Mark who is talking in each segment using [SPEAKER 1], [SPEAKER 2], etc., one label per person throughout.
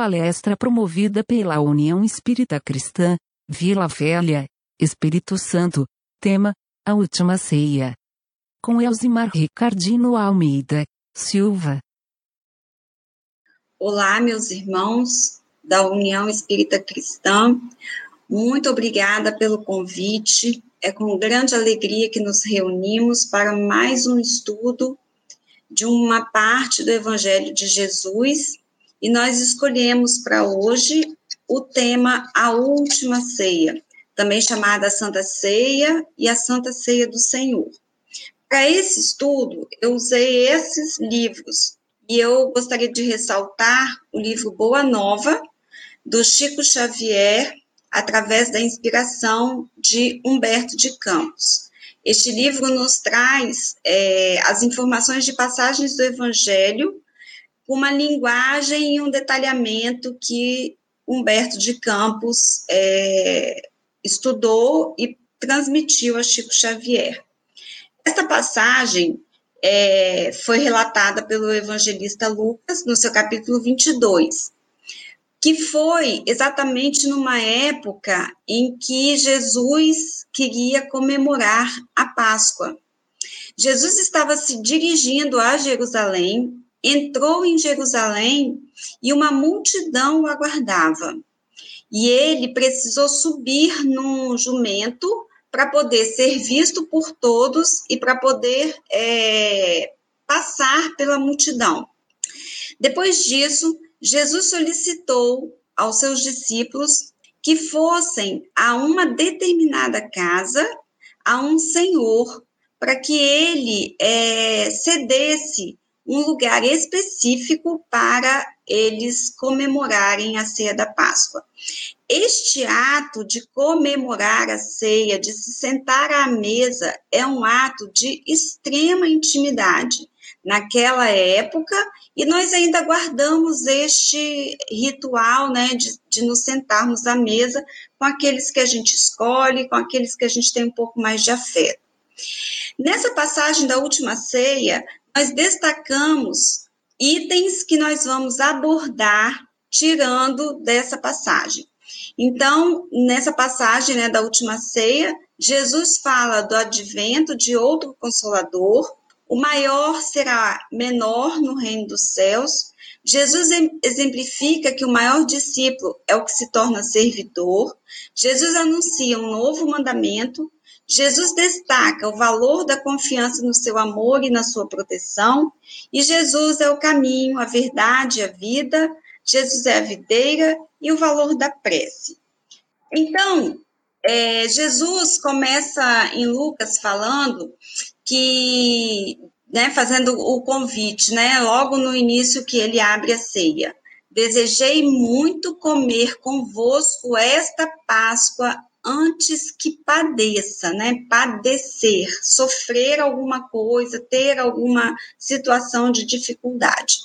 [SPEAKER 1] palestra promovida pela União Espírita Cristã, Vila Velha, Espírito Santo, tema, a última ceia. Com Elzimar Ricardino Almeida, Silva.
[SPEAKER 2] Olá, meus irmãos da União Espírita Cristã. Muito obrigada pelo convite. É com grande alegria que nos reunimos para mais um estudo de uma parte do Evangelho de Jesus e nós escolhemos para hoje o tema A Última Ceia, também chamada Santa Ceia e a Santa Ceia do Senhor. Para esse estudo, eu usei esses livros e eu gostaria de ressaltar o livro Boa Nova, do Chico Xavier, através da inspiração de Humberto de Campos. Este livro nos traz é, as informações de passagens do Evangelho uma linguagem e um detalhamento que Humberto de Campos é, estudou e transmitiu a Chico Xavier. Esta passagem é, foi relatada pelo evangelista Lucas no seu capítulo 22, que foi exatamente numa época em que Jesus queria comemorar a Páscoa. Jesus estava se dirigindo a Jerusalém entrou em Jerusalém e uma multidão o aguardava. E ele precisou subir num jumento para poder ser visto por todos e para poder é, passar pela multidão. Depois disso, Jesus solicitou aos seus discípulos que fossem a uma determinada casa, a um senhor, para que ele é, cedesse um lugar específico para eles comemorarem a ceia da Páscoa. Este ato de comemorar a ceia, de se sentar à mesa, é um ato de extrema intimidade naquela época, e nós ainda guardamos este ritual, né, de, de nos sentarmos à mesa com aqueles que a gente escolhe, com aqueles que a gente tem um pouco mais de afeto. Nessa passagem da última ceia, nós destacamos itens que nós vamos abordar tirando dessa passagem. Então, nessa passagem né, da última ceia, Jesus fala do advento de outro consolador, o maior será menor no reino dos céus. Jesus exemplifica que o maior discípulo é o que se torna servidor. Jesus anuncia um novo mandamento, Jesus destaca o valor da confiança no seu amor e na sua proteção, e Jesus é o caminho, a verdade, a vida, Jesus é a videira e o valor da prece. Então, é, Jesus começa em Lucas falando que, né, fazendo o convite, né, logo no início que ele abre a ceia. Desejei muito comer convosco esta Páscoa antes que padeça, né? Padecer, sofrer alguma coisa, ter alguma situação de dificuldade.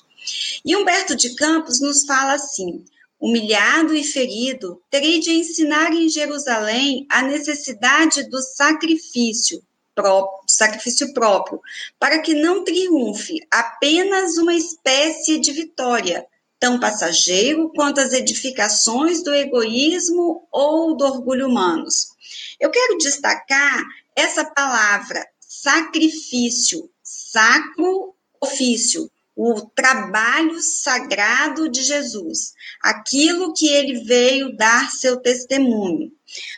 [SPEAKER 2] E Humberto de Campos nos fala assim: humilhado e ferido, terei de ensinar em Jerusalém a necessidade do sacrifício, próprio, sacrifício próprio, para que não triunfe apenas uma espécie de vitória, tão passageiro quanto as edificações do egoísmo ou do orgulho humanos. Eu quero destacar essa palavra sacrifício, sacro ofício, o trabalho sagrado de Jesus, aquilo que ele veio dar seu testemunho.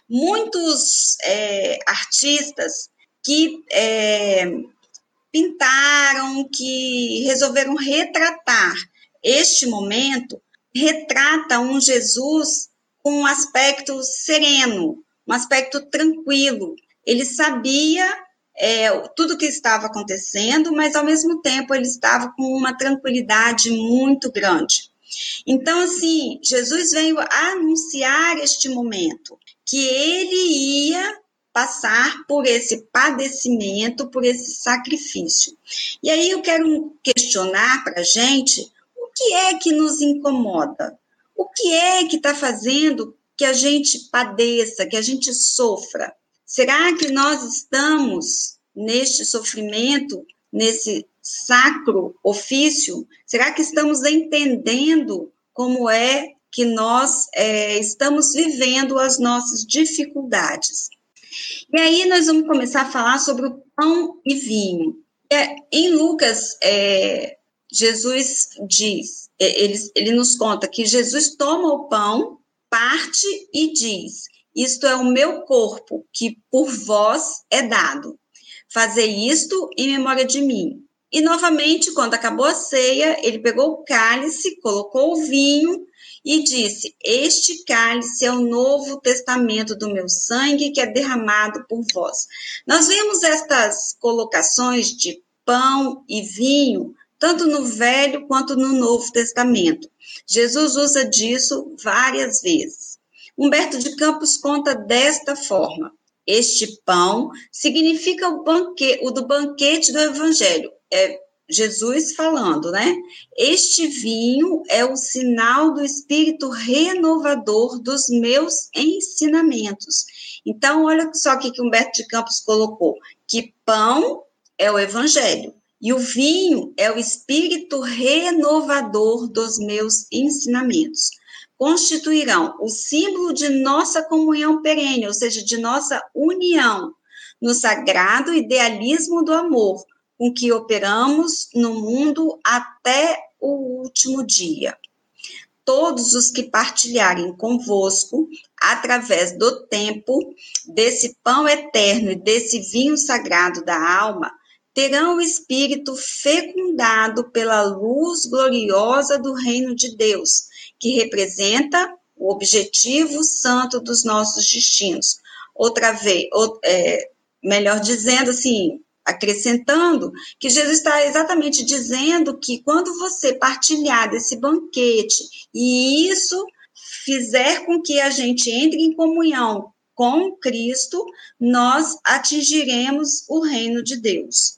[SPEAKER 2] Muitos é, artistas que é, pintaram, que resolveram retratar este momento retrata um Jesus com um aspecto sereno, um aspecto tranquilo. Ele sabia é, tudo que estava acontecendo, mas ao mesmo tempo ele estava com uma tranquilidade muito grande. Então, assim, Jesus veio anunciar este momento, que ele ia passar por esse padecimento, por esse sacrifício. E aí eu quero questionar para a gente que é que nos incomoda? O que é que está fazendo que a gente padeça, que a gente sofra? Será que nós estamos neste sofrimento, nesse sacro ofício? Será que estamos entendendo como é que nós é, estamos vivendo as nossas dificuldades. E aí nós vamos começar a falar sobre o pão e vinho. É, em Lucas, é, Jesus diz, ele, ele nos conta que Jesus toma o pão, parte e diz: Isto é o meu corpo, que por vós é dado. Fazer isto em memória de mim. E novamente, quando acabou a ceia, ele pegou o cálice, colocou o vinho e disse: Este cálice é o novo testamento do meu sangue que é derramado por vós. Nós vemos estas colocações de pão e vinho tanto no Velho quanto no Novo Testamento. Jesus usa disso várias vezes. Humberto de Campos conta desta forma: Este pão significa o, banque, o do banquete do Evangelho. É Jesus falando, né? Este vinho é o sinal do espírito renovador dos meus ensinamentos. Então, olha só o que Humberto de Campos colocou: que pão é o evangelho, e o vinho é o espírito renovador dos meus ensinamentos. Constituirão o símbolo de nossa comunhão perene, ou seja, de nossa união no sagrado idealismo do amor, com que operamos no mundo até o último dia. Todos os que partilharem convosco, através do tempo, desse pão eterno e desse vinho sagrado da alma, terão o espírito fecundado pela luz gloriosa do reino de Deus, que representa o objetivo santo dos nossos destinos. Outra vez, ou, é, melhor dizendo assim, acrescentando que Jesus está exatamente dizendo que quando você partilhar desse banquete e isso fizer com que a gente entre em comunhão com Cristo, nós atingiremos o reino de Deus.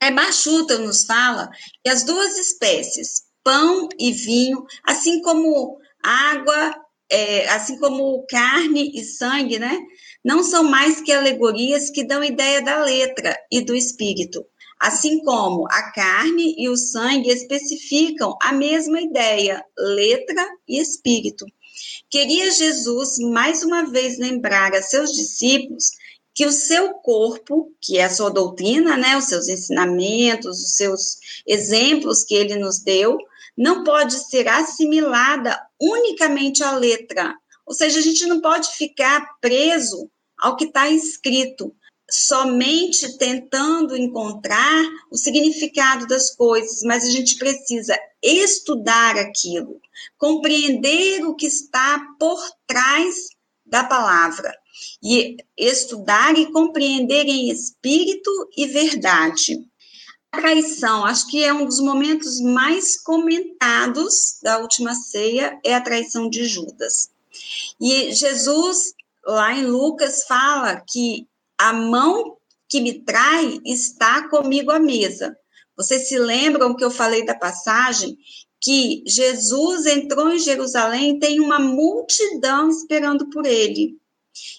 [SPEAKER 2] É Bachuta nos fala que as duas espécies, pão e vinho, assim como água, é, assim como carne e sangue, né? não são mais que alegorias que dão ideia da letra e do espírito, assim como a carne e o sangue especificam a mesma ideia, letra e espírito. Queria Jesus mais uma vez lembrar a seus discípulos que o seu corpo, que é a sua doutrina, né, os seus ensinamentos, os seus exemplos que ele nos deu, não pode ser assimilada unicamente à letra. Ou seja, a gente não pode ficar preso ao que está escrito, somente tentando encontrar o significado das coisas, mas a gente precisa estudar aquilo, compreender o que está por trás da palavra e estudar e compreender em espírito e verdade. A traição, acho que é um dos momentos mais comentados da última ceia, é a traição de Judas. E Jesus lá em Lucas fala que a mão que me trai está comigo à mesa. Vocês se lembram que eu falei da passagem que Jesus entrou em Jerusalém e tem uma multidão esperando por ele.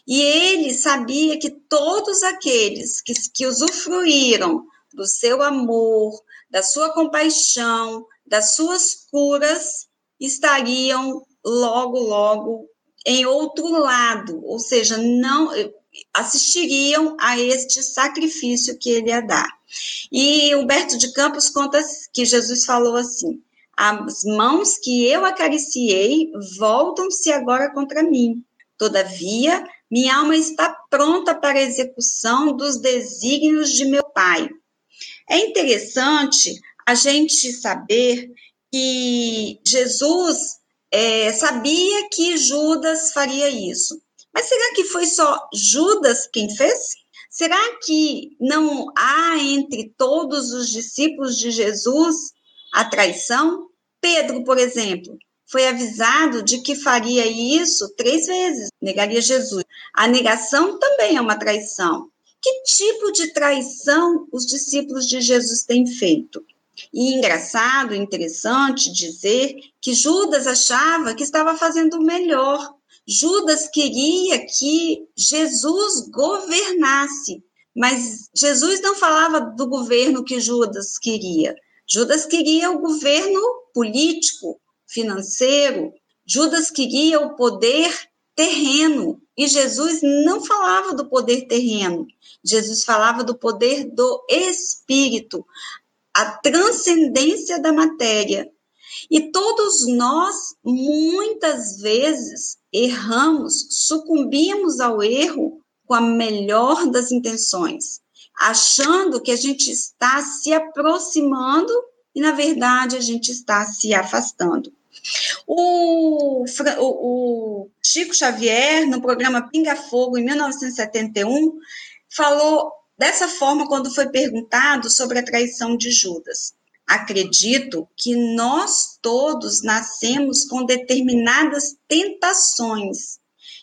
[SPEAKER 2] E ele sabia que todos aqueles que, que usufruíram do seu amor, da sua compaixão, das suas curas, estariam logo, logo em outro lado, ou seja, não assistiriam a este sacrifício que ele ia dar. E Humberto de Campos conta que Jesus falou assim: as mãos que eu acariciei voltam-se agora contra mim. Todavia, minha alma está pronta para a execução dos desígnios de meu Pai. É interessante a gente saber que Jesus é, sabia que Judas faria isso. Mas será que foi só Judas quem fez? Será que não há entre todos os discípulos de Jesus a traição? Pedro, por exemplo, foi avisado de que faria isso três vezes, negaria Jesus. A negação também é uma traição. Que tipo de traição os discípulos de Jesus têm feito? E engraçado, interessante dizer que Judas achava que estava fazendo melhor. Judas queria que Jesus governasse, mas Jesus não falava do governo que Judas queria. Judas queria o governo político, financeiro, Judas queria o poder terreno e Jesus não falava do poder terreno. Jesus falava do poder do espírito, a transcendência da matéria. E todos nós, muitas vezes, erramos, sucumbimos ao erro com a melhor das intenções, achando que a gente está se aproximando e, na verdade, a gente está se afastando. O, o, o Chico Xavier, no programa Pinga Fogo, em 1971, falou dessa forma quando foi perguntado sobre a traição de Judas. Acredito que nós todos nascemos com determinadas tentações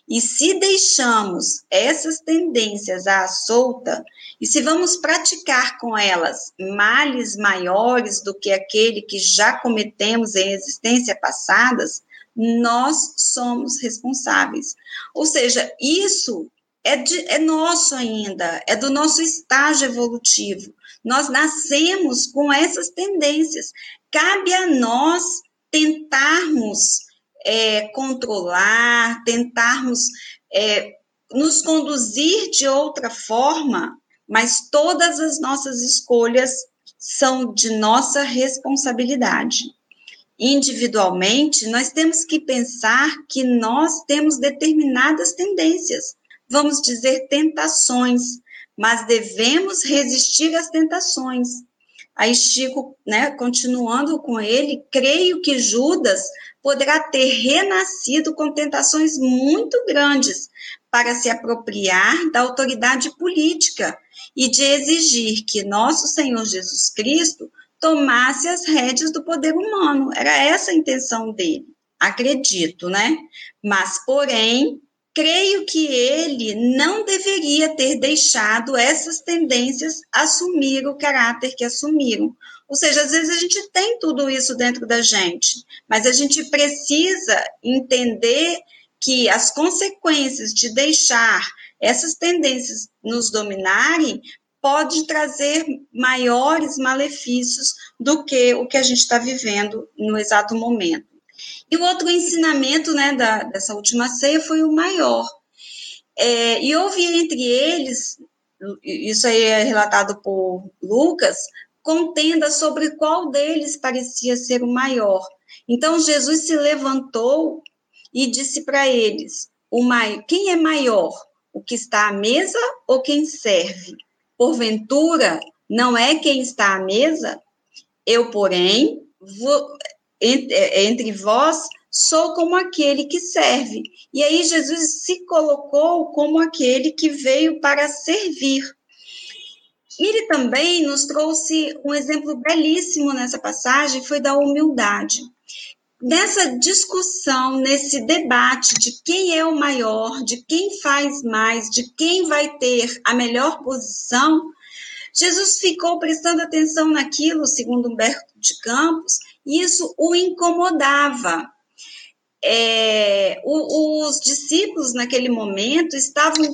[SPEAKER 2] e se deixamos essas tendências à solta, e se vamos praticar com elas males maiores do que aquele que já cometemos em existência passadas, nós somos responsáveis. Ou seja, isso é, de, é nosso ainda, é do nosso estágio evolutivo. Nós nascemos com essas tendências. Cabe a nós tentarmos é, controlar, tentarmos é, nos conduzir de outra forma, mas todas as nossas escolhas são de nossa responsabilidade. Individualmente, nós temos que pensar que nós temos determinadas tendências, vamos dizer tentações, mas devemos resistir às tentações. Aí Chico, né, continuando com ele, creio que Judas poderá ter renascido com tentações muito grandes para se apropriar da autoridade política e de exigir que nosso Senhor Jesus Cristo tomasse as rédeas do poder humano. Era essa a intenção dele, acredito, né? Mas, porém, creio que ele não deveria ter deixado essas tendências assumir o caráter que assumiram, ou seja, às vezes a gente tem tudo isso dentro da gente, mas a gente precisa entender que as consequências de deixar essas tendências nos dominarem pode trazer maiores malefícios do que o que a gente está vivendo no exato momento. E o outro ensinamento né, da, dessa última ceia foi o maior. É, e houve entre eles, isso aí é relatado por Lucas, contenda sobre qual deles parecia ser o maior. Então Jesus se levantou e disse para eles: o mai, quem é maior, o que está à mesa ou quem serve? Porventura, não é quem está à mesa? Eu, porém, vou, entre, entre vós, sou como aquele que serve. E aí Jesus se colocou como aquele que veio para servir. Ele também nos trouxe um exemplo belíssimo nessa passagem, foi da humildade. Nessa discussão, nesse debate de quem é o maior, de quem faz mais, de quem vai ter a melhor posição, Jesus ficou prestando atenção naquilo, segundo Humberto de Campos, isso o incomodava. É, o, os discípulos, naquele momento, estavam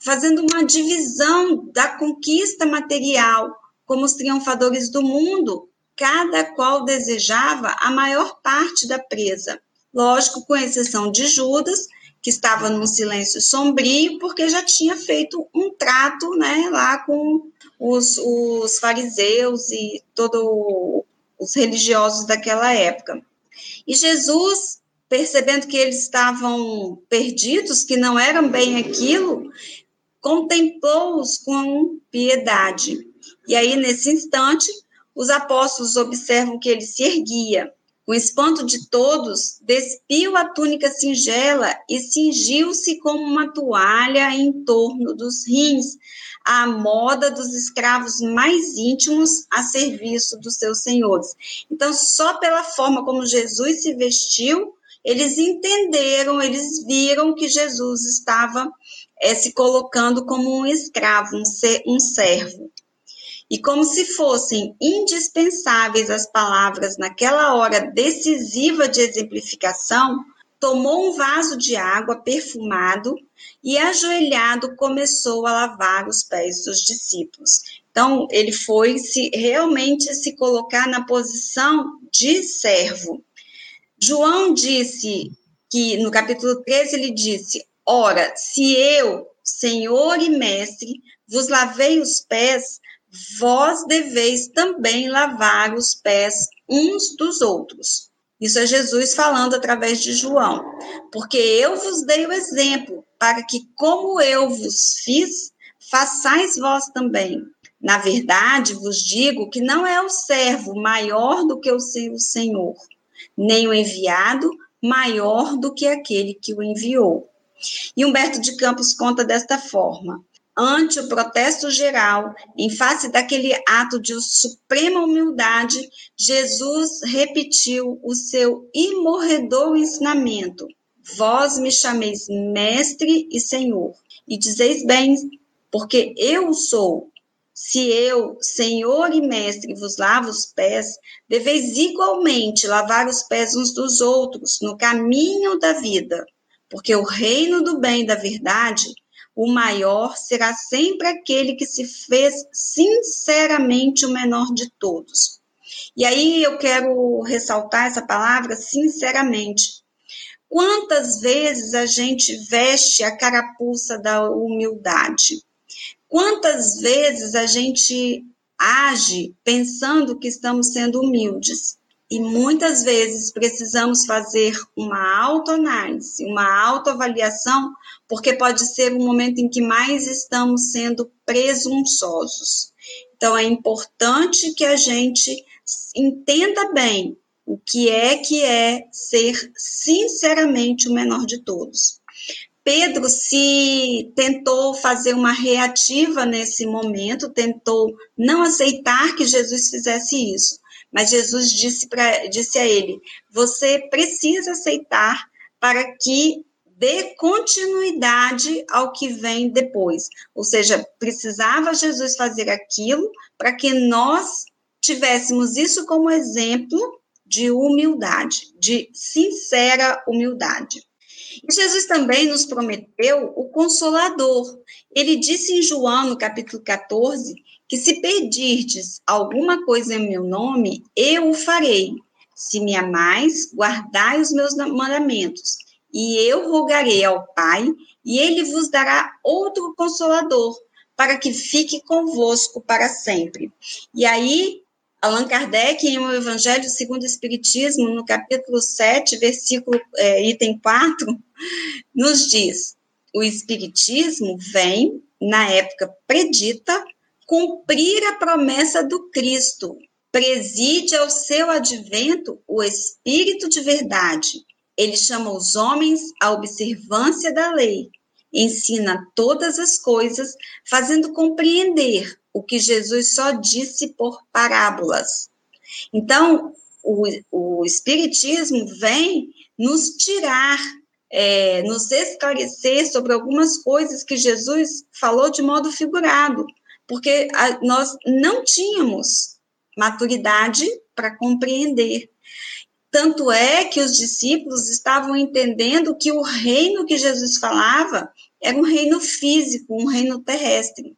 [SPEAKER 2] fazendo uma divisão da conquista material, como os triunfadores do mundo, cada qual desejava a maior parte da presa. Lógico, com exceção de Judas, que estava num silêncio sombrio, porque já tinha feito um trato né, lá com os, os fariseus e todos os religiosos daquela época. E Jesus, percebendo que eles estavam perdidos, que não eram bem aquilo, contemplou-os com piedade. E aí, nesse instante, os apóstolos observam que ele se erguia. Com espanto de todos, despiu a túnica singela e cingiu-se como uma toalha em torno dos rins, à moda dos escravos mais íntimos a serviço dos seus senhores. Então, só pela forma como Jesus se vestiu, eles entenderam, eles viram que Jesus estava é, se colocando como um escravo, um, ser, um servo. E como se fossem indispensáveis as palavras naquela hora decisiva de exemplificação, tomou um vaso de água perfumado e, ajoelhado, começou a lavar os pés dos discípulos. Então, ele foi se realmente se colocar na posição de servo. João disse que no capítulo 13 ele disse: Ora, se eu, Senhor e Mestre, vos lavei os pés, vós deveis também lavar os pés uns dos outros. Isso é Jesus falando através de João. Porque eu vos dei o exemplo, para que, como eu vos fiz, façais vós também. Na verdade, vos digo que não é o servo maior do que o seu senhor, nem o enviado maior do que aquele que o enviou. E Humberto de Campos conta desta forma: ante o protesto geral, em face daquele ato de suprema humildade, Jesus repetiu o seu imorredor ensinamento: Vós me chameis mestre e senhor, e dizeis bem, porque eu sou. Se eu, Senhor e Mestre, vos lavo os pés, deveis igualmente lavar os pés uns dos outros no caminho da vida, porque o reino do bem e da verdade o maior será sempre aquele que se fez sinceramente o menor de todos. E aí eu quero ressaltar essa palavra sinceramente. Quantas vezes a gente veste a carapuça da humildade? Quantas vezes a gente age pensando que estamos sendo humildes? E muitas vezes precisamos fazer uma autoanálise, uma autoavaliação porque pode ser um momento em que mais estamos sendo presunçosos. Então, é importante que a gente entenda bem o que é que é ser sinceramente o menor de todos. Pedro se tentou fazer uma reativa nesse momento, tentou não aceitar que Jesus fizesse isso, mas Jesus disse, pra, disse a ele: Você precisa aceitar para que dê continuidade ao que vem depois. Ou seja, precisava Jesus fazer aquilo para que nós tivéssemos isso como exemplo de humildade, de sincera humildade. E Jesus também nos prometeu o consolador. Ele disse em João, no capítulo 14, que se pedirdes alguma coisa em meu nome, eu o farei. Se me amais, guardai os meus mandamentos e eu rogarei ao Pai, e ele vos dará outro consolador, para que fique convosco para sempre. E aí, Allan Kardec, em O Evangelho segundo o Espiritismo, no capítulo 7, versículo, é, item 4, nos diz: o Espiritismo vem, na época predita, cumprir a promessa do Cristo. Preside ao seu advento o Espírito de verdade, ele chama os homens à observância da lei, ensina todas as coisas, fazendo compreender o que Jesus só disse por parábolas. Então, o, o Espiritismo vem nos tirar, é, nos esclarecer sobre algumas coisas que Jesus falou de modo figurado, porque a, nós não tínhamos maturidade para compreender. Tanto é que os discípulos estavam entendendo que o reino que Jesus falava era um reino físico, um reino terrestre.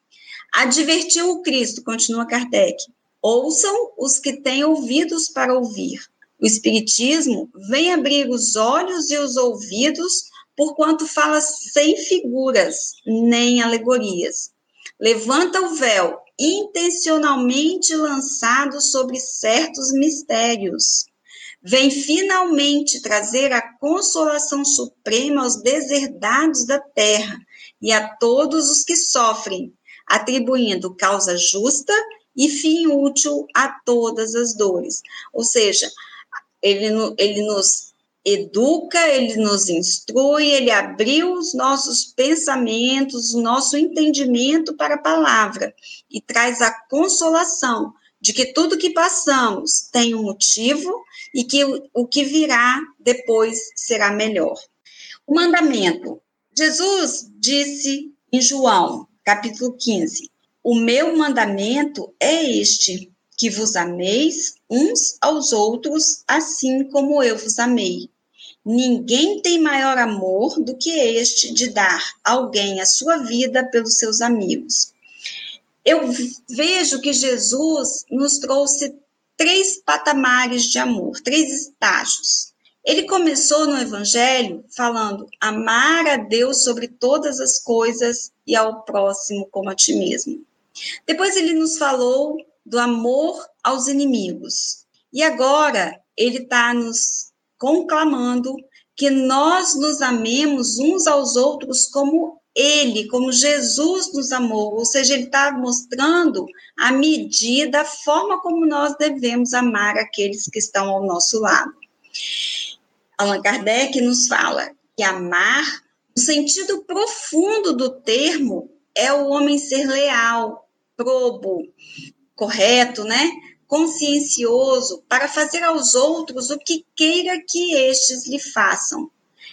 [SPEAKER 2] Advertiu o Cristo, continua Kardec, ouçam os que têm ouvidos para ouvir. O Espiritismo vem abrir os olhos e os ouvidos, porquanto fala sem figuras nem alegorias. Levanta o véu intencionalmente lançado sobre certos mistérios vem finalmente trazer a consolação suprema aos deserdados da terra e a todos os que sofrem, atribuindo causa justa e fim útil a todas as dores. Ou seja, ele, ele nos educa, ele nos instrui, ele abriu os nossos pensamentos, o nosso entendimento para a palavra e traz a consolação de que tudo que passamos tem um motivo e que o, que virá depois será melhor. O mandamento. Jesus disse em João, capítulo 15: O meu mandamento é este, que vos ameis uns aos outros, assim como eu vos amei. Ninguém tem maior amor do que este de dar alguém a sua vida pelos seus amigos. Eu vejo que Jesus nos trouxe três patamares de amor, três estágios. Ele começou no Evangelho falando amar a Deus sobre todas as coisas e ao próximo como a ti mesmo. Depois ele nos falou do amor aos inimigos. E agora ele está nos conclamando que nós nos amemos uns aos outros como ele, como Jesus nos amou, ou seja, ele está mostrando a medida, a forma como nós devemos amar aqueles que estão ao nosso lado. Allan Kardec nos fala que amar, no sentido profundo do termo, é o homem ser leal, probo, correto, né? Consciencioso para fazer aos outros o que queira que estes lhe façam.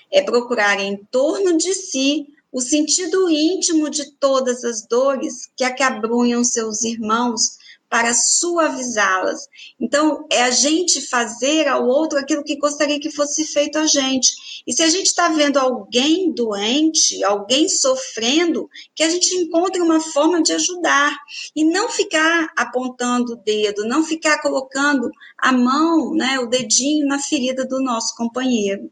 [SPEAKER 2] É procurar em torno de si o sentido íntimo de todas as dores que acabrunham seus irmãos para suavizá-las. Então, é a gente fazer ao outro aquilo que gostaria que fosse feito a gente. E se a gente está vendo alguém doente, alguém sofrendo, que a gente encontre uma forma de ajudar. E não ficar apontando o dedo, não ficar colocando a mão, né, o dedinho na ferida do nosso companheiro.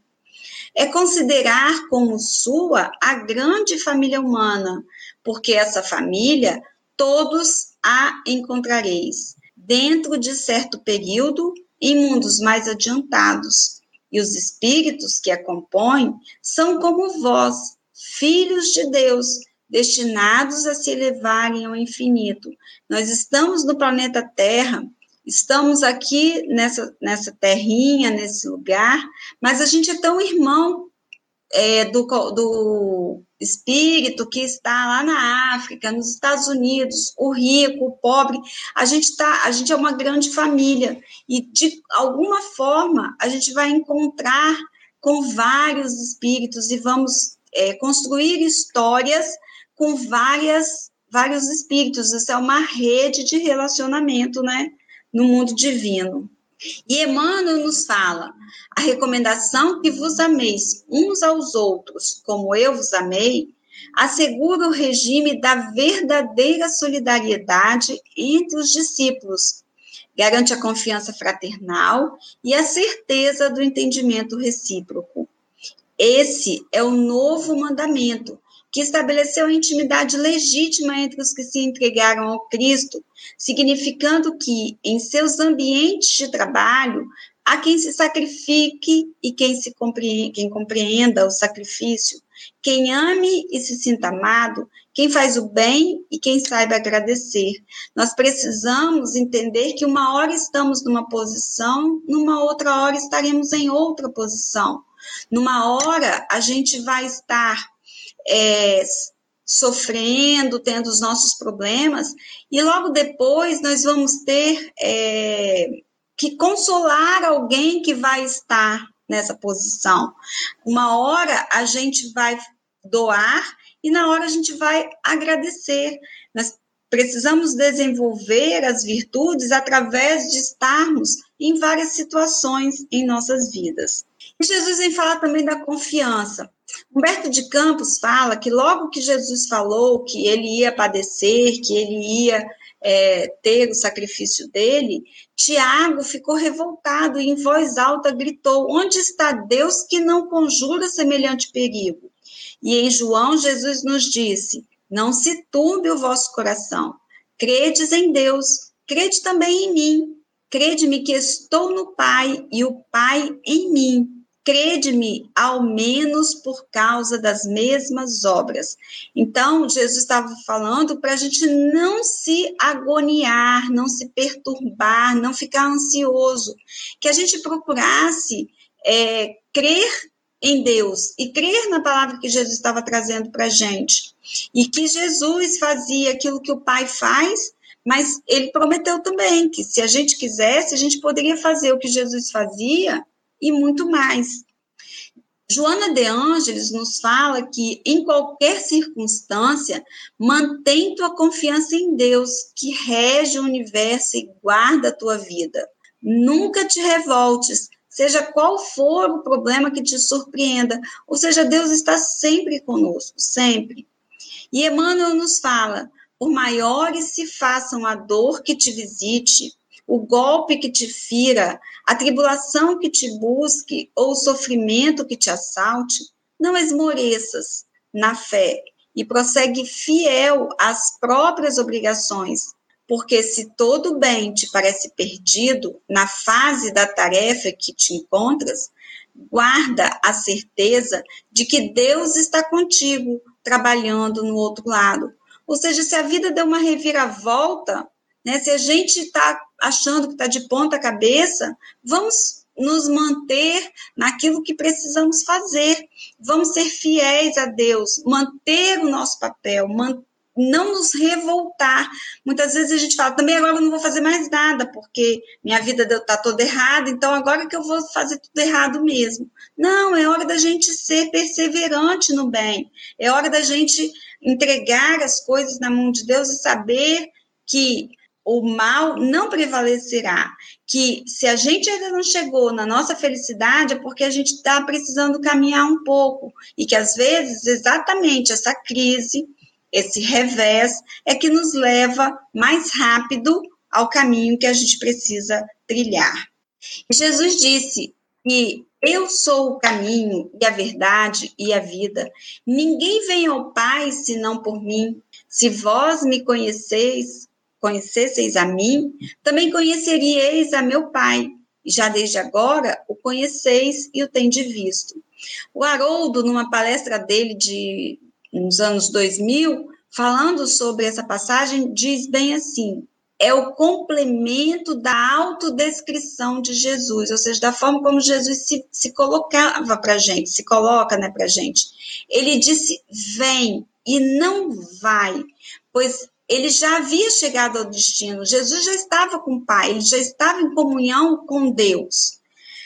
[SPEAKER 2] É considerar como sua a grande família humana, porque essa família todos a encontrareis, dentro de certo período, em mundos mais adiantados, e os espíritos que a compõem são como vós, filhos de Deus, destinados a se elevarem ao infinito. Nós estamos no planeta Terra, estamos aqui nessa, nessa terrinha, nesse lugar, mas a gente é tão irmão é, do, do espírito que está lá na África, nos Estados Unidos, o rico, o pobre, a gente tá, a gente é uma grande família e de alguma forma a gente vai encontrar com vários espíritos e vamos é, construir histórias com várias vários espíritos. Isso é uma rede de relacionamento, né, no mundo divino. E Emmanuel nos fala: a recomendação que vos ameis uns aos outros, como eu vos amei, assegura o regime da verdadeira solidariedade entre os discípulos, garante a confiança fraternal e a certeza do entendimento recíproco. Esse é o novo mandamento que estabeleceu a intimidade legítima entre os que se entregaram ao Cristo, significando que, em seus ambientes de trabalho, há quem se sacrifique e quem, se compreenda, quem compreenda o sacrifício, quem ame e se sinta amado, quem faz o bem e quem saiba agradecer. Nós precisamos entender que uma hora estamos numa posição, numa outra hora estaremos em outra posição. Numa hora a gente vai estar é, sofrendo, tendo os nossos problemas, e logo depois nós vamos ter é, que consolar alguém que vai estar nessa posição. Uma hora a gente vai doar e na hora a gente vai agradecer. Nós precisamos desenvolver as virtudes através de estarmos em várias situações em nossas vidas. E Jesus vem falar também da confiança. Humberto de Campos fala que logo que Jesus falou que ele ia padecer, que ele ia é, ter o sacrifício dele, Tiago ficou revoltado e em voz alta gritou: Onde está Deus que não conjura semelhante perigo? E em João, Jesus nos disse: Não se turbe o vosso coração. Credes em Deus, crede também em mim. Crede-me que estou no Pai e o Pai em mim crede-me, ao menos por causa das mesmas obras. Então, Jesus estava falando para a gente não se agoniar, não se perturbar, não ficar ansioso, que a gente procurasse é, crer em Deus e crer na palavra que Jesus estava trazendo para a gente. E que Jesus fazia aquilo que o Pai faz, mas ele prometeu também que se a gente quisesse, a gente poderia fazer o que Jesus fazia e muito mais. Joana de Ângeles nos fala que, em qualquer circunstância, mantém tua confiança em Deus, que rege o universo e guarda a tua vida. Nunca te revoltes, seja qual for o problema que te surpreenda, ou seja, Deus está sempre conosco, sempre. E Emmanuel nos fala: por maiores se façam a dor que te visite, o golpe que te fira, a tribulação que te busque ou o sofrimento que te assalte, não esmoreças na fé e prossegue fiel às próprias obrigações, porque se todo bem te parece perdido na fase da tarefa que te encontras, guarda a certeza de que Deus está contigo, trabalhando no outro lado. Ou seja, se a vida deu uma reviravolta, né, se a gente está achando que está de ponta cabeça, vamos nos manter naquilo que precisamos fazer. Vamos ser fiéis a Deus, manter o nosso papel, não nos revoltar. Muitas vezes a gente fala, também agora eu não vou fazer mais nada, porque minha vida está toda errada, então agora que eu vou fazer tudo errado mesmo. Não, é hora da gente ser perseverante no bem, é hora da gente entregar as coisas na mão de Deus e saber que o mal não prevalecerá. Que se a gente ainda não chegou na nossa felicidade é porque a gente está precisando caminhar um pouco. E que às vezes, exatamente essa crise, esse revés, é que nos leva mais rápido ao caminho que a gente precisa trilhar. Jesus disse que eu sou o caminho e a verdade e a vida. Ninguém vem ao Pai senão por mim. Se vós me conheceis, conhecesseis a mim, também conheceríeis a meu Pai. Já desde agora o conheceis e o tendes visto. O Haroldo, numa palestra dele de nos anos 2000, falando sobre essa passagem, diz bem assim: é o complemento da autodescrição de Jesus, ou seja, da forma como Jesus se, se colocava para a gente, se coloca né, para a gente. Ele disse: vem e não vai, pois ele já havia chegado ao destino, Jesus já estava com o Pai, ele já estava em comunhão com Deus.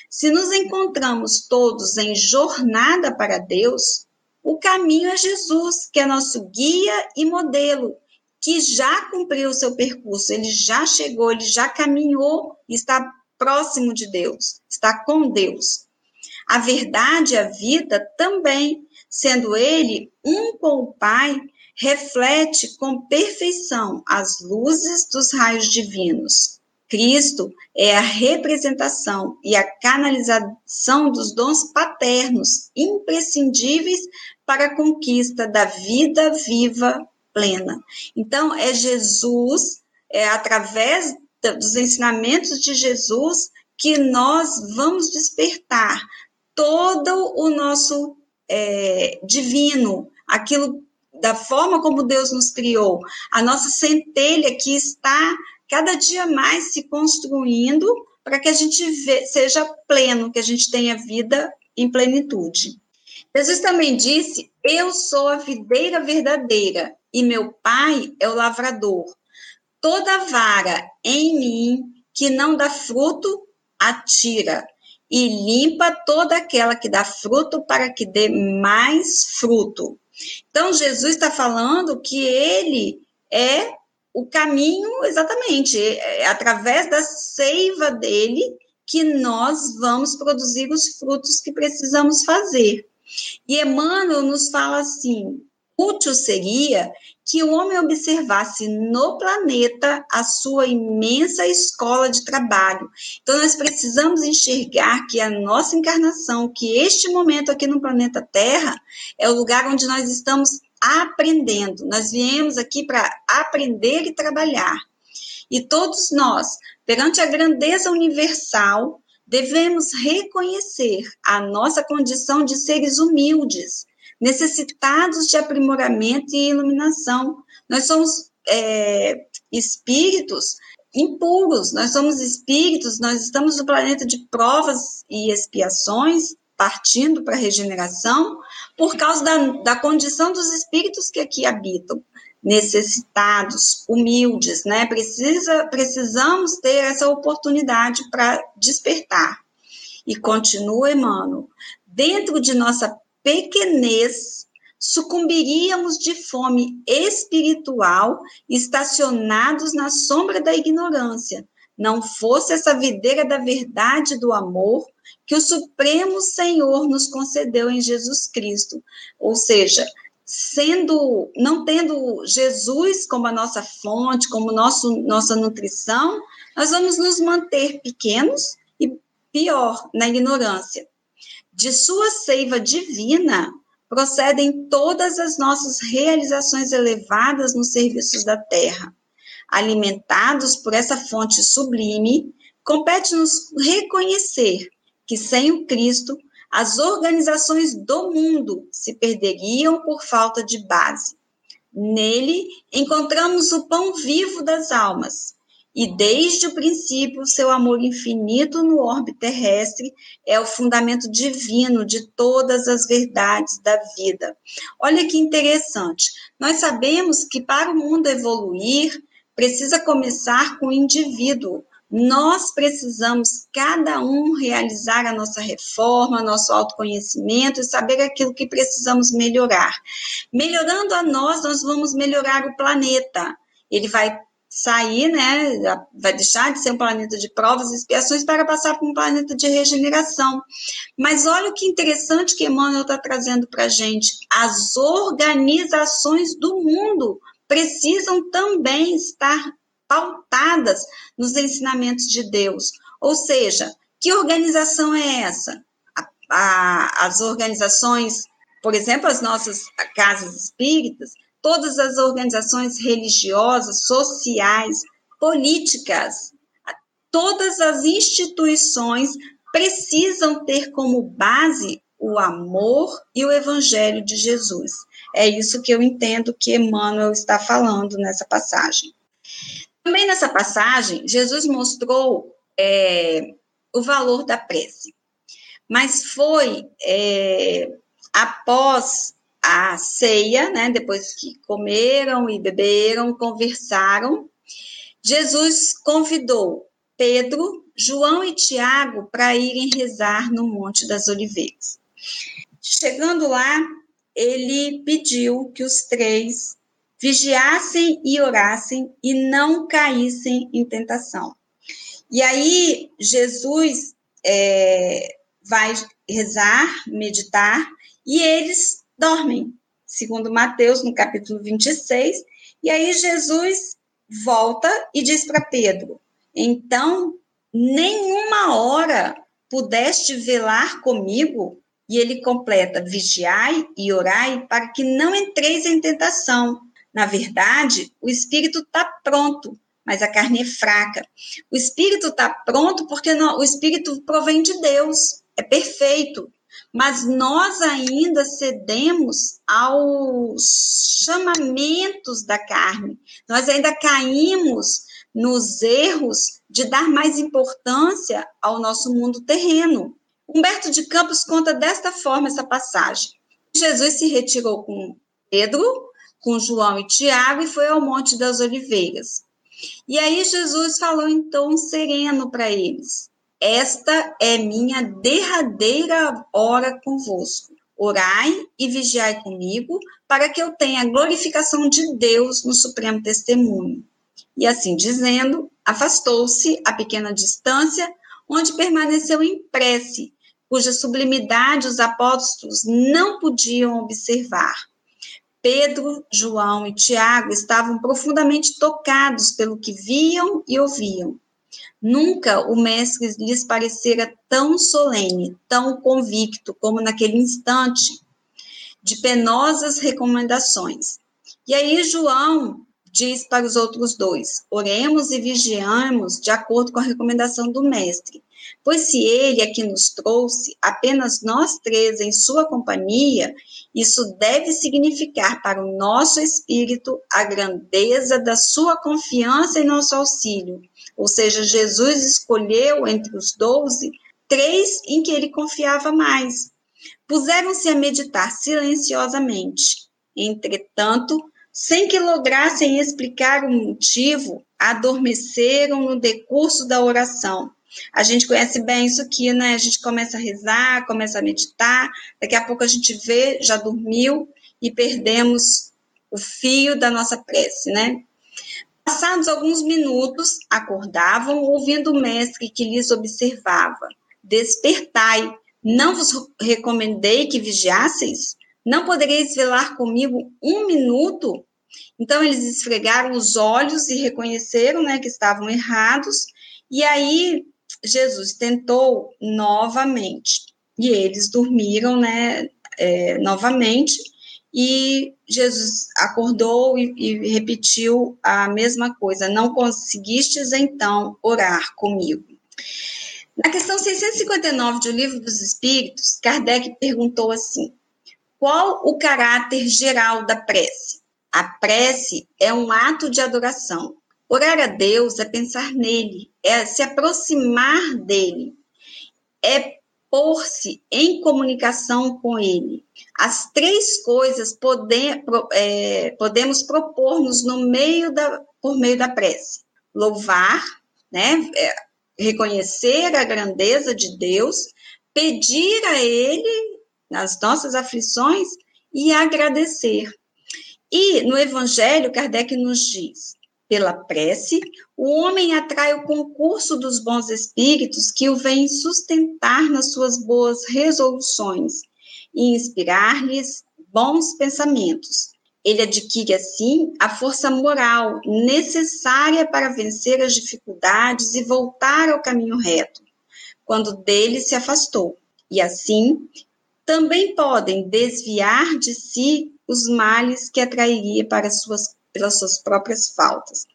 [SPEAKER 2] Se nos encontramos todos em jornada para Deus, o caminho é Jesus, que é nosso guia e modelo, que já cumpriu o seu percurso, ele já chegou, ele já caminhou, está próximo de Deus, está com Deus. A verdade e a vida também, sendo ele um com o Pai, reflete com perfeição as luzes dos raios divinos. Cristo é a representação e a canalização dos dons paternos imprescindíveis para a conquista da vida viva plena. Então, é Jesus, é através dos ensinamentos de Jesus, que nós vamos despertar todo o nosso é, divino, aquilo da forma como Deus nos criou, a nossa centelha que está cada dia mais se construindo para que a gente seja pleno, que a gente tenha vida em plenitude. Jesus também disse: Eu sou a videira verdadeira e meu pai é o lavrador. Toda vara em mim que não dá fruto, atira, e limpa toda aquela que dá fruto para que dê mais fruto. Então, Jesus está falando que ele é o caminho, exatamente, é, é através da seiva dele que nós vamos produzir os frutos que precisamos fazer. E Emmanuel nos fala assim: útil seria que o homem observasse no planeta a sua imensa escola de trabalho. Então, nós precisamos enxergar que a nossa encarnação, que este momento aqui no planeta Terra, é o lugar onde nós estamos aprendendo. Nós viemos aqui para aprender e trabalhar. E todos nós, perante a grandeza universal, devemos reconhecer a nossa condição de seres humildes, necessitados de aprimoramento e iluminação. Nós somos é, espíritos impuros, nós somos espíritos, nós estamos no planeta de provas e expiações, partindo para a regeneração, por causa da, da condição dos espíritos que aqui habitam, necessitados, humildes, né? Precisa, precisamos ter essa oportunidade para despertar. E continua Emmanuel, dentro de nossa pequenez, sucumbiríamos de fome espiritual, estacionados na sombra da ignorância, não fosse essa videira da verdade do amor que o Supremo Senhor nos concedeu em Jesus Cristo. Ou seja, sendo, não tendo Jesus como a nossa fonte, como nosso, nossa nutrição, nós vamos nos manter pequenos e pior, na ignorância. De sua seiva divina procedem todas as nossas realizações elevadas nos serviços da terra. Alimentados por essa fonte sublime, compete-nos reconhecer que sem o Cristo as organizações do mundo se perderiam por falta de base. Nele encontramos o pão vivo das almas, e desde o princípio seu amor infinito no orbe terrestre é o fundamento divino de todas as verdades da vida. Olha que interessante. Nós sabemos que para o mundo evoluir, precisa começar com o indivíduo, nós precisamos, cada um, realizar a nossa reforma, nosso autoconhecimento e saber aquilo que precisamos melhorar. Melhorando a nós, nós vamos melhorar o planeta. Ele vai sair, né, vai deixar de ser um planeta de provas e expiações para passar para um planeta de regeneração. Mas olha que interessante que Emmanuel está trazendo para a gente. As organizações do mundo precisam também estar pautadas nos ensinamentos de Deus. Ou seja, que organização é essa? A, a, as organizações, por exemplo, as nossas casas espíritas, todas as organizações religiosas, sociais, políticas, todas as instituições precisam ter como base o amor e o evangelho de Jesus. É isso que eu entendo que Emmanuel está falando nessa passagem. Também nessa passagem, Jesus mostrou é, o valor da prece, mas foi é, após a ceia, né, depois que comeram e beberam, conversaram, Jesus convidou Pedro, João e Tiago para irem rezar no Monte das Oliveiras. Chegando lá, ele pediu que os três vigiassem e orassem e não caíssem em tentação. E aí, Jesus é, vai rezar, meditar, e eles dormem, segundo Mateus, no capítulo 26. E aí, Jesus volta e diz para Pedro: Então, nenhuma hora pudeste velar comigo? E ele completa: vigiai e orai para que não entreis em tentação. Na verdade, o espírito está pronto, mas a carne é fraca. O espírito está pronto porque não, o espírito provém de Deus, é perfeito. Mas nós ainda cedemos aos chamamentos da carne. Nós ainda caímos nos erros de dar mais importância ao nosso mundo terreno. Humberto de Campos conta desta forma essa passagem. Jesus se retirou com Pedro, com João e Tiago e foi ao Monte das Oliveiras. E aí Jesus falou então sereno para eles: Esta é minha derradeira hora convosco. Orai e vigiai comigo, para que eu tenha a glorificação de Deus no supremo testemunho. E assim dizendo, afastou-se a pequena distância, onde permaneceu em prece, cuja sublimidade os apóstolos não podiam observar Pedro, João e Tiago estavam profundamente tocados pelo que viam e ouviam. Nunca o mestre lhes parecera tão solene, tão convicto como naquele instante de penosas recomendações. E aí João diz para os outros dois: oremos e vigiamos de acordo com a recomendação do mestre. Pois se ele aqui nos trouxe apenas nós três em sua companhia, isso deve significar para o nosso espírito a grandeza da sua confiança em nosso auxílio. Ou seja, Jesus escolheu entre os doze três em que ele confiava mais. Puseram-se a meditar silenciosamente. Entretanto, sem que lograssem explicar o motivo, adormeceram no decurso da oração a gente conhece bem isso aqui, né? A gente começa a rezar, começa a meditar, daqui a pouco a gente vê, já dormiu e perdemos o fio da nossa prece, né? Passados alguns minutos, acordavam, ouvindo o mestre que lhes observava. Despertai, não vos recomendei que vigiasseis? Não podereis velar comigo um minuto? Então eles esfregaram os olhos e reconheceram, né, que estavam errados. E aí Jesus tentou novamente e eles dormiram, né, é, novamente. E Jesus acordou e, e repetiu a mesma coisa: Não conseguistes então orar comigo. Na questão 659 do Livro dos Espíritos, Kardec perguntou assim: qual o caráter geral da prece? A prece é um ato de adoração. Orar a Deus é pensar nele, é se aproximar dele, é pôr-se em comunicação com ele. As três coisas pode, é, podemos propor-nos no meio da, por meio da prece: louvar, né, é, reconhecer a grandeza de Deus, pedir a Ele nas nossas aflições e agradecer. E no Evangelho, Kardec nos diz: pela prece, o homem atrai o concurso dos bons espíritos que o vêm sustentar nas suas boas resoluções e inspirar-lhes bons pensamentos. Ele adquire, assim, a força moral necessária para vencer as dificuldades e voltar ao caminho reto, quando dele se afastou. E assim, também podem desviar de si os males que atrairia para suas, pelas suas próprias faltas.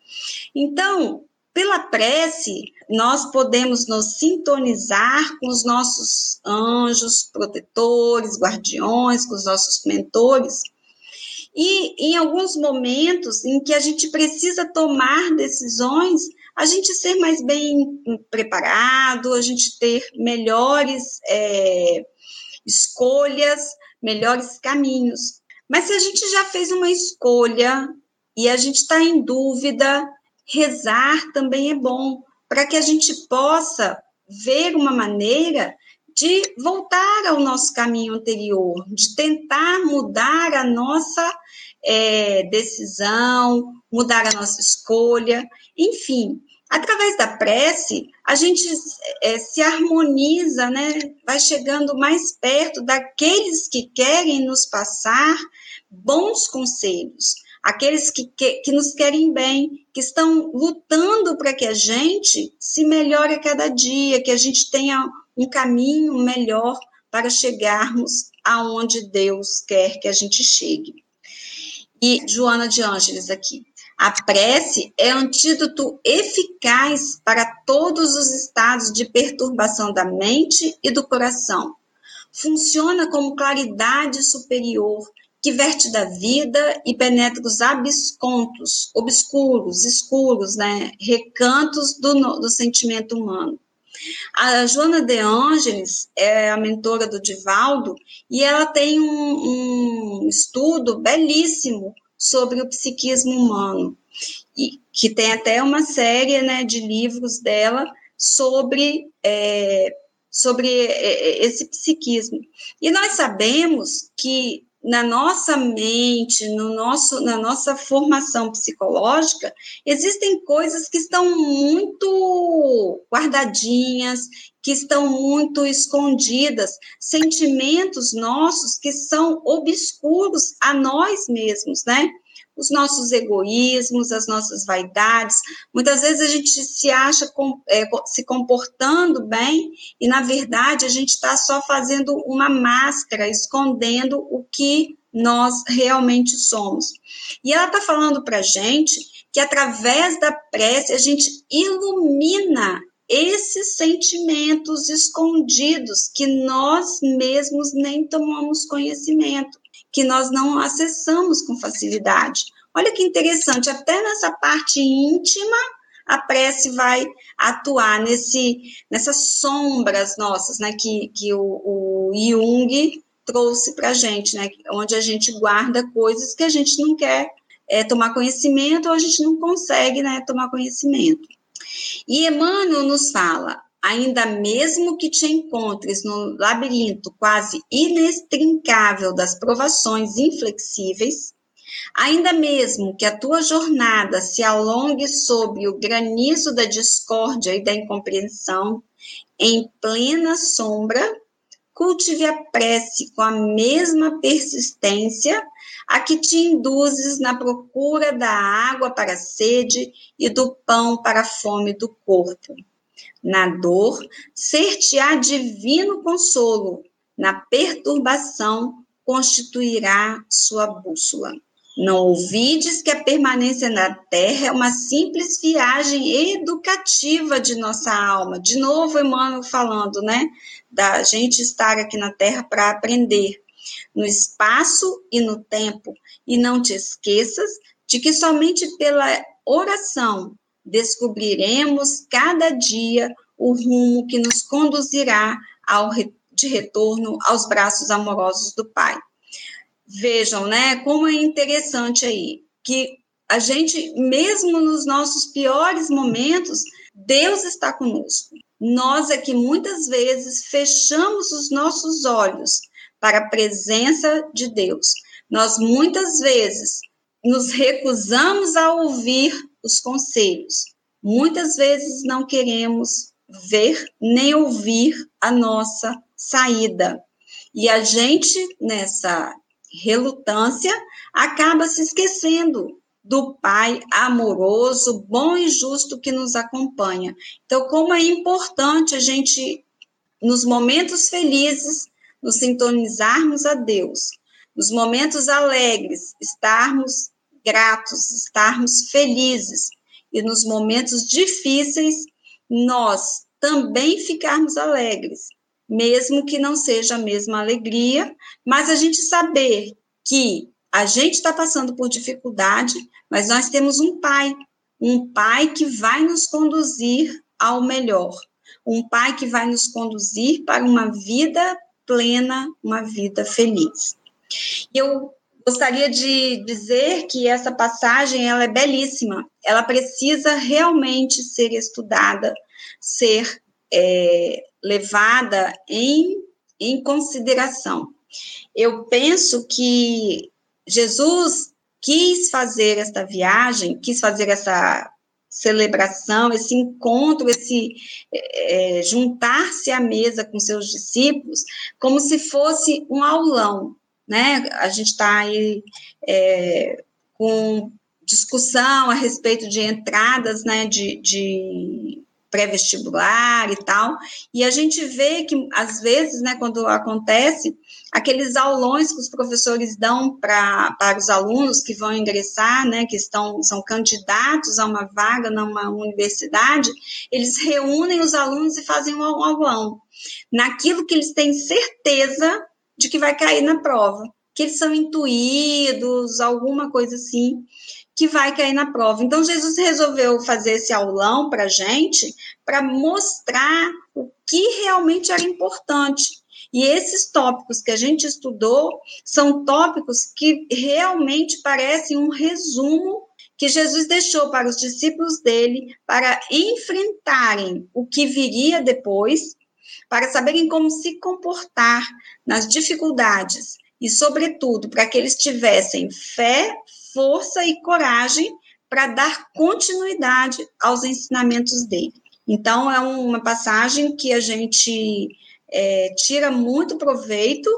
[SPEAKER 2] Então, pela prece, nós podemos nos sintonizar com os nossos anjos, protetores, guardiões, com os nossos mentores, e em alguns momentos em que a gente precisa tomar decisões, a gente ser mais bem preparado, a gente ter melhores é, escolhas, melhores caminhos. Mas se a gente já fez uma escolha e a gente está em dúvida, rezar também é bom, para que a gente possa ver uma maneira de voltar ao nosso caminho anterior, de tentar mudar a nossa é, decisão, mudar a nossa escolha, enfim. Através da prece, a gente é, se harmoniza, né? vai chegando mais perto daqueles que querem nos passar bons conselhos, aqueles que, que, que nos querem bem, que estão lutando para que a gente se melhore a cada dia, que a gente tenha um caminho melhor para chegarmos aonde Deus quer que a gente chegue. E Joana de Ângeles aqui. A prece é antídoto eficaz para todos os estados de perturbação da mente e do coração. Funciona como claridade superior que verte da vida e penetra os abscontos, obscuros, escuros, né, recantos do, do sentimento humano. A Joana de Ângeles é a mentora do Divaldo e ela tem um, um estudo belíssimo sobre o psiquismo humano, e que tem até uma série né, de livros dela sobre, é, sobre é, esse psiquismo. E nós sabemos que na nossa mente, no nosso, na nossa formação psicológica, existem coisas que estão muito guardadinhas, que estão muito escondidas, sentimentos nossos que são obscuros a nós mesmos, né? Os nossos egoísmos, as nossas vaidades. Muitas vezes a gente se acha com, é, se comportando bem e, na verdade, a gente está só fazendo uma máscara, escondendo o que nós realmente somos. E ela está falando para a gente que, através da prece, a gente ilumina esses sentimentos escondidos que nós mesmos nem tomamos conhecimento que nós não acessamos com facilidade. Olha que interessante, até nessa parte íntima, a prece vai atuar nesse, nessas sombras nossas, né, que, que o, o Jung trouxe para a gente, né, onde a gente guarda coisas que a gente não quer é, tomar conhecimento ou a gente não consegue né, tomar conhecimento. E Emmanuel nos fala: ainda mesmo que te encontres no labirinto quase inextrincável das provações inflexíveis, ainda mesmo que a tua jornada se alongue sob o granizo da discórdia e da incompreensão, em plena sombra, cultive a prece com a mesma persistência a que te induzes na procura da água para a sede e do pão para a fome do corpo. Na dor, ser-te-á divino consolo, na perturbação, constituirá sua bússola. Não ouvides que a permanência na terra é uma simples viagem educativa de nossa alma. De novo, Emmanuel falando, né? Da gente estar aqui na terra para aprender no espaço e no tempo. E não te esqueças de que somente pela oração descobriremos cada dia o rumo que nos conduzirá ao de retorno aos braços amorosos do Pai. Vejam, né, como é interessante aí, que a gente, mesmo nos nossos piores momentos, Deus está conosco. Nós é que muitas vezes fechamos os nossos olhos para a presença de Deus. Nós muitas vezes nos recusamos a ouvir os conselhos. Muitas vezes não queremos ver nem ouvir a nossa saída. E a gente, nessa relutância, acaba se esquecendo do Pai amoroso, bom e justo que nos acompanha. Então, como é importante a gente, nos momentos felizes, nos sintonizarmos a Deus, nos momentos alegres, estarmos gratos, estarmos felizes, e nos momentos difíceis, nós também ficarmos alegres, mesmo que não seja a mesma alegria, mas a gente saber que a gente está passando por dificuldade, mas nós temos um pai, um pai que vai nos conduzir ao melhor, um pai que vai nos conduzir para uma vida plena, uma vida feliz. Eu gostaria de dizer que essa passagem ela é belíssima, ela precisa realmente ser estudada, ser é, levada em, em consideração. Eu penso que Jesus quis fazer esta viagem, quis fazer essa celebração, esse encontro, esse é, juntar-se à mesa com seus discípulos, como se fosse um aulão, né? A gente está aí é, com discussão a respeito de entradas, né, de, de pré-vestibular e tal, e a gente vê que, às vezes, né, quando acontece, aqueles aulões que os professores dão pra, para os alunos que vão ingressar, né, que estão, são candidatos a uma vaga numa universidade, eles reúnem os alunos e fazem um aulão, naquilo que eles têm certeza de que vai cair na prova, que eles são intuídos, alguma coisa assim, que vai cair na prova. Então, Jesus resolveu fazer esse aulão para gente, para mostrar o que realmente era importante. E esses tópicos que a gente estudou são tópicos que realmente parecem um resumo que Jesus deixou para os discípulos dele para enfrentarem o que viria depois, para saberem como se comportar nas dificuldades e, sobretudo, para que eles tivessem fé, força e coragem para dar continuidade aos ensinamentos dele. Então, é uma passagem que a gente é, tira muito proveito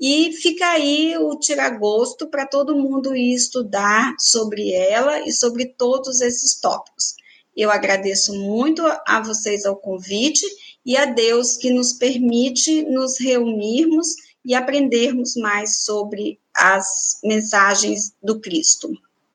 [SPEAKER 2] e fica aí o tiragosto para todo mundo ir estudar sobre ela e sobre todos esses tópicos. Eu agradeço muito a vocês ao convite e a Deus que nos permite nos reunirmos e aprendermos mais sobre as mensagens do Cristo.